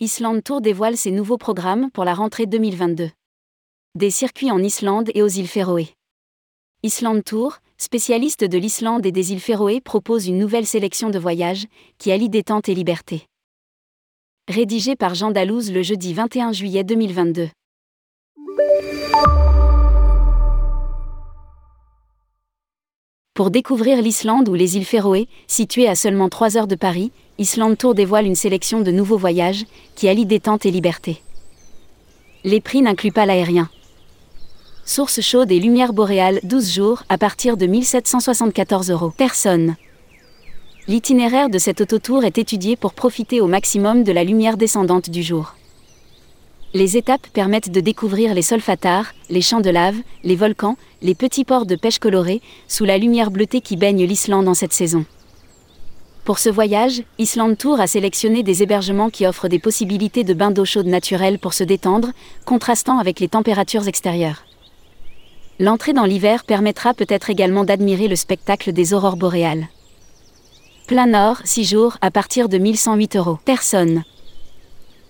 Island Tour dévoile ses nouveaux programmes pour la rentrée 2022. Des circuits en Islande et aux îles Féroé. Island Tour, spécialiste de l'Islande et des îles Féroé, propose une nouvelle sélection de voyages qui allie détente et liberté. Rédigé par Jean Dalouse le jeudi 21 juillet 2022. Pour découvrir l'Islande ou les îles Féroé, situées à seulement 3 heures de Paris, Island Tour dévoile une sélection de nouveaux voyages qui allient détente et liberté. Les prix n'incluent pas l'aérien. Source chaude et lumière boréale 12 jours à partir de 1774 euros. Personne. L'itinéraire de cet autotour est étudié pour profiter au maximum de la lumière descendante du jour. Les étapes permettent de découvrir les solfatars, les champs de lave, les volcans, les petits ports de pêche colorés, sous la lumière bleutée qui baigne l'Islande en cette saison. Pour ce voyage, Island Tour a sélectionné des hébergements qui offrent des possibilités de bains d'eau chaude naturelle pour se détendre, contrastant avec les températures extérieures. L'entrée dans l'hiver permettra peut-être également d'admirer le spectacle des aurores boréales. Plein Nord, 6 jours, à partir de 1108 euros. Personne.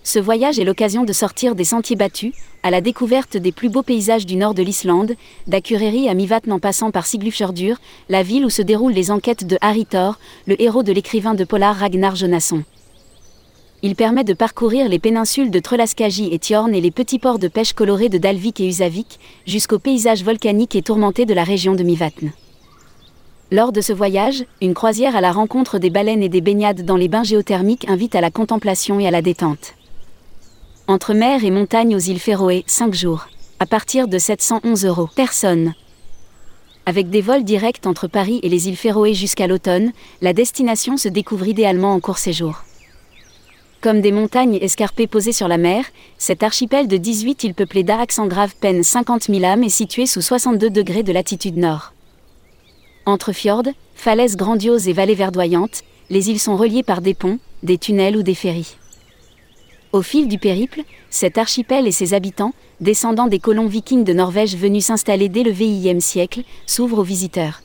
Ce voyage est l'occasion de sortir des sentiers battus, à la découverte des plus beaux paysages du nord de l'Islande, d'Akureyri à Mivatn en passant par Siglufjordur, la ville où se déroulent les enquêtes de Harry Thor, le héros de l'écrivain de polar Ragnar Jonasson. Il permet de parcourir les péninsules de Trelaskagi et Tjorn et les petits ports de pêche colorés de Dalvik et Usavik, jusqu'aux paysages volcaniques et tourmentés de la région de Mivatn. Lors de ce voyage, une croisière à la rencontre des baleines et des baignades dans les bains géothermiques invite à la contemplation et à la détente. Entre mer et montagne aux îles Féroé, 5 jours. À partir de 711 euros. Personne. Avec des vols directs entre Paris et les îles Féroé jusqu'à l'automne, la destination se découvre idéalement en court séjour. Comme des montagnes escarpées posées sur la mer, cet archipel de 18 îles peuplées d'Araxan grave peine 50 000 âmes est situé sous 62 degrés de latitude nord. Entre fjords, falaises grandioses et vallées verdoyantes, les îles sont reliées par des ponts, des tunnels ou des ferries. Au fil du périple, cet archipel et ses habitants, descendants des colons vikings de Norvège venus s'installer dès le VIe siècle, s'ouvrent aux visiteurs.